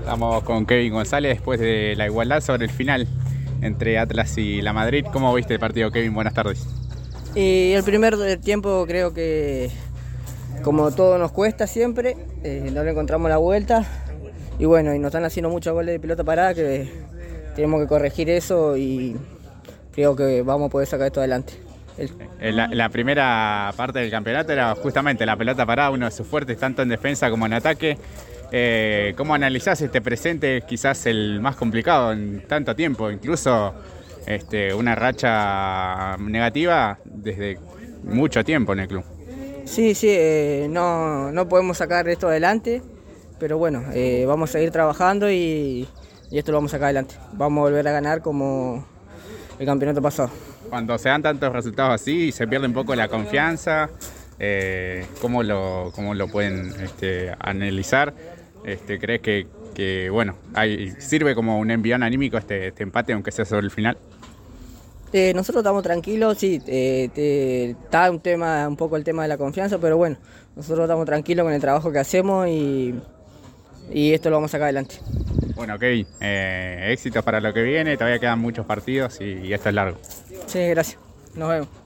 Estamos con Kevin González después de la igualdad sobre el final entre Atlas y la Madrid. ¿Cómo viste el partido, Kevin? Buenas tardes. Y el primer tiempo creo que, como todo nos cuesta siempre, eh, no le encontramos la vuelta. Y bueno, y nos están haciendo muchos goles de pelota parada que tenemos que corregir eso y creo que vamos a poder sacar esto adelante. El... La, la, primera parte del campeonato era justamente la pelota parada, uno de sus fuertes, tanto en defensa como en ataque. Eh, ¿Cómo analizás este presente, quizás el más complicado en tanto tiempo? Incluso este, una racha negativa desde mucho tiempo en el club. Sí, sí, eh, no, no, podemos sacar esto adelante, pero bueno, eh, vamos a seguir trabajando y, y, esto lo vamos a sacar adelante. Vamos a volver a ganar como el campeonato pasado. Cuando se dan tantos resultados así, se pierde un poco la confianza. Eh, ¿cómo, lo, ¿Cómo lo pueden este, analizar? Este, ¿Crees que, que bueno, hay, sirve como un envión anímico este, este empate, aunque sea sobre el final? Eh, nosotros estamos tranquilos, sí, eh, te, está un tema, un poco el tema de la confianza, pero bueno, nosotros estamos tranquilos con el trabajo que hacemos y, y esto lo vamos a sacar adelante. Bueno, Kevin, eh, éxitos para lo que viene, todavía quedan muchos partidos y, y esto es largo. Sí, gracias. Nos vemos.